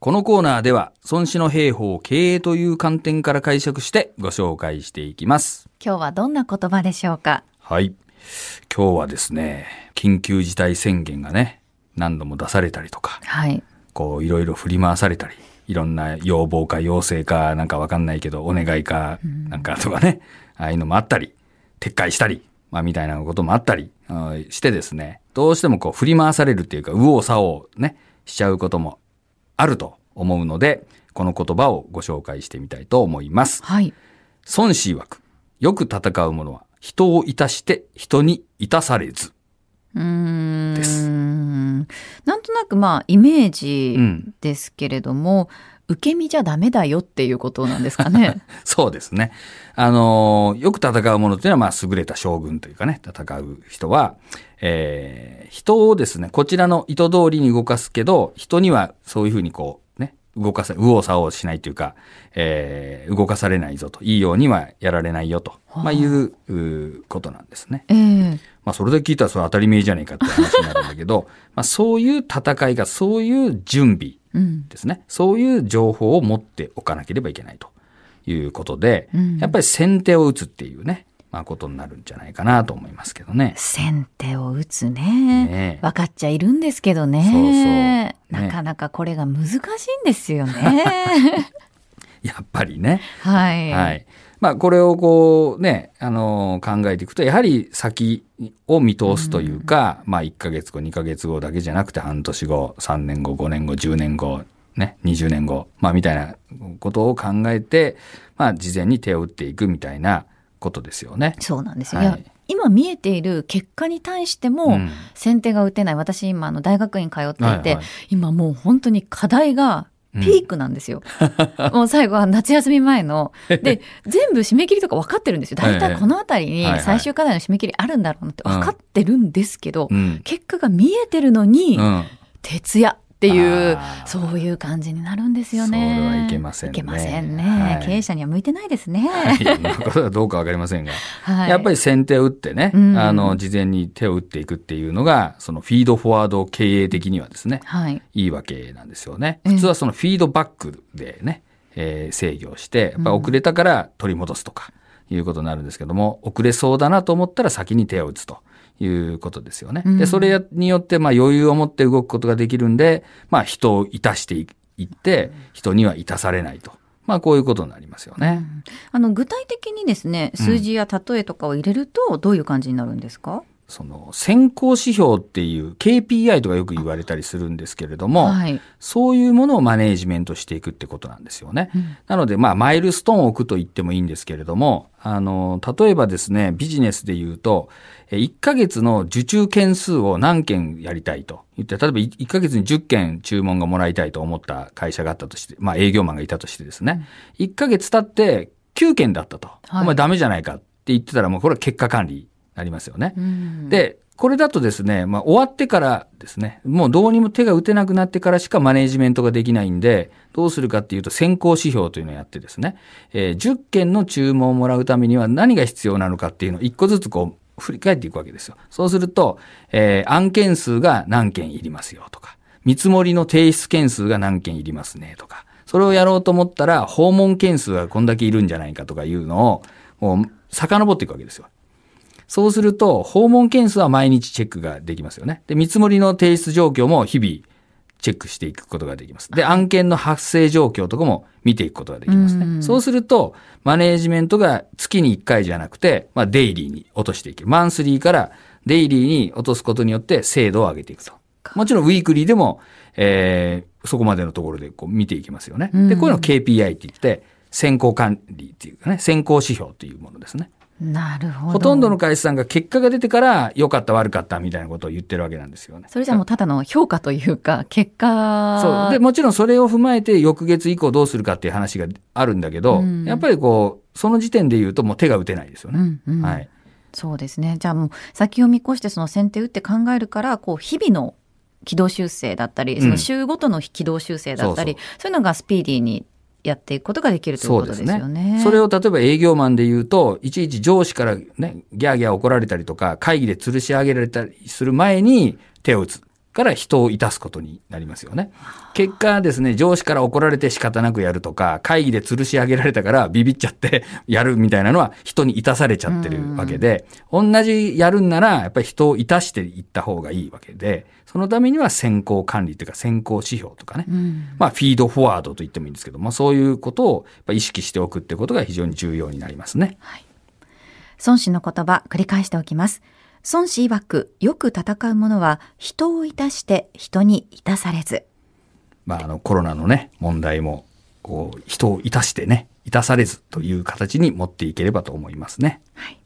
このコーナーでは、孫子の兵法を経営という観点から解釈してご紹介していきます。今日はどんな言葉でしょうか？はい。今日はですね、緊急事態宣言がね、何度も出されたりとか、はい。こう、いろいろ振り回されたり、いろんな要望か要請かなんかわかんないけど、お願いかなんかとかね、ああいうのもあったり、撤回したり、まあみたいなこともあったりしてですね、どうしてもこう振り回されるっていうか、右往左往ね、しちゃうこともあると思うので、この言葉をご紹介してみたいと思います。はい。孫子曰く、よく戦う者は人をいたして人にいたされず。うーん。ですなんとなくまあ、イメージうん。ですけれども、受け身じゃダメだよっていうことなんですかね。そうですね。あのーよく戦う者っていうのは、まあ、優れた将軍というかね、戦う人は、えー人をですね、こちらの意図通りに動かすけど、人にはそういうふうにこう、ね、動かさ、右往左往しないというか、えー動かされないぞと、いいようにはやられないよと、まあ、いうことなんですね。ええまあ、それで聞いたらそれ当たり前じゃねえかって話になるんだけど、まあ、そういう戦いが、そういう準備うん。ですね。そういう情報を持っておかなければいけないということで、うんやっぱり先手を打つっていうね、まあ、ことになるんじゃないかなと思いますけどね。先手を打つね。ねえ分かっちゃいるんですけどね。そうそうねなかなかこれが難しいんですよね。やっぱりね。はい。はい。まあ、これをこうね、あのー考えていくと、やはり先を見通すというか、まあ、1ヶ月後、2ヶ月後だけじゃなくて、半年後、3年後、5年後、10年後、ね、20年後、まあ、みたいなことを考えて、まあ、事前に手を打っていくみたいなことですよね。そうなんですよ。はい今見えている結果に対しても、うん先手が打てない。私今あの大学院通っていて、はいはい今もう本当に課題がピークなんですよ。もう最後は夏休み前の。で、全部締め切りとか分かってるんですよ。大体この辺りに最終課題の締め切りあるんだろうなって分かってるんですけど、うん。結果が見えてるのに、うん。徹夜っていうそういう感じになるんですよね。それはいけませんねいけませんね。はい経営者には向いてないですね。はい。どうかわかりませんが。はい、やっぱり先手を打ってね、うんあの、事前に手を打っていくっていうのが、そのフィードフォワード経営的にはですね、はい。いいわけなんですよね。ええ普通はそのフィードバックでね、えー制御して、やっぱ遅れたから取り戻すとかいうことになるんですけども、遅れそうだなと思ったら先に手を打つということですよね。うんで、それによってまあ余裕を持って動くことができるんで、まあ人をいたしていって、人にはいたされないと。まあこういうことになりますよね。あの具体的にですね、数字や例えとかを入れるとどういう感じになるんですか？その先行指標っていう KPI とかよく言われたりするんですけれども、はい。そういうものをマネージメントしていくってことなんですよね。うんなので、まあ、マイルストーンを置くと言ってもいいんですけれども、あの、例えばですね、ビジネスで言うと、え1ヶ月の受注件数を何件やりたいと言って、例えば1ヶ月に10件注文がもらいたいと思った会社があったとして、まあ、営業マンがいたとしてですね、1ヶ月経って9件だったと。はいお前ダメじゃないかって言ってたら、もうこれは結果管理になりますよね。うん、で、これだとですね、まあ、終わってからですね、もうどうにも手が打てなくなってからしかマネージメントができないんで、どうするかっていうと先行指標というのをやってですね、えー10件の注文をもらうためには何が必要なのかっていうのを一個ずつこう振り返っていくわけですよ。そうすると、えー案件数が何件いりますよとか、見積もりの提出件数が何件いりますねとか、それをやろうと思ったら訪問件数がこんだけいるんじゃないかとかいうのを、もう遡っていくわけですよ。そうすると、訪問件数は毎日チェックができますよね。で、見積もりの提出状況も日々チェックしていくことができます。で、案件の発生状況とかも見ていくことができますね。うんそうすると、マネージメントが月に1回じゃなくて、まあ、デイリーに落としていける。マンスリーからデイリーに落とすことによって精度を上げていくと。もちろん、ウィークリーでも、えーそこまでのところでこう見ていきますよね。で、こういうのを KPI って言って、先行管理っていうかね、先行指標というものですね。なるほど。ほとんどの会社さんが結果が出てから良かった悪かったみたいなことを言ってるわけなんですよね。それじゃもうただの評価というか結果。そう。で、もちろんそれを踏まえて翌月以降どうするかっていう話があるんだけど、うんやっぱりこう、その時点で言うともう手が打てないですよね。うんうんはい。そうですね。じゃあもう先を見越してその先手打って考えるから、こう日々の軌道修正だったり、んその週ごとの軌道修正だったり、そういうのがスピーディーにやっていくことができるということですよね。それを例えば営業マンで言うと、いちいち上司からね、ギャーギャー怒られたりとか、会議で吊るし上げられたりする前に手を打つ。から人をいたすことになりますよね。結果ですね、上司から怒られて仕方なくやるとか、会議で吊るし上げられたからビビっちゃって やるみたいなのは人にいたされちゃってるわけで、同じやるんならやっぱり人をいたしていった方がいいわけで、そのためには先行管理というか先行指標とかね、まあフィードフォワードと言ってもいいんですけども、そういうことをやっぱ意識しておくってことが非常に重要になりますね。はい。孫子の言葉、繰り返しておきます。孫子曰く、よく戦う者は人をいたして人にいたされず。まあ、あのコロナのね、問題も、こう、人をいたしてね、いたされずという形に持っていければと思いますね。はい。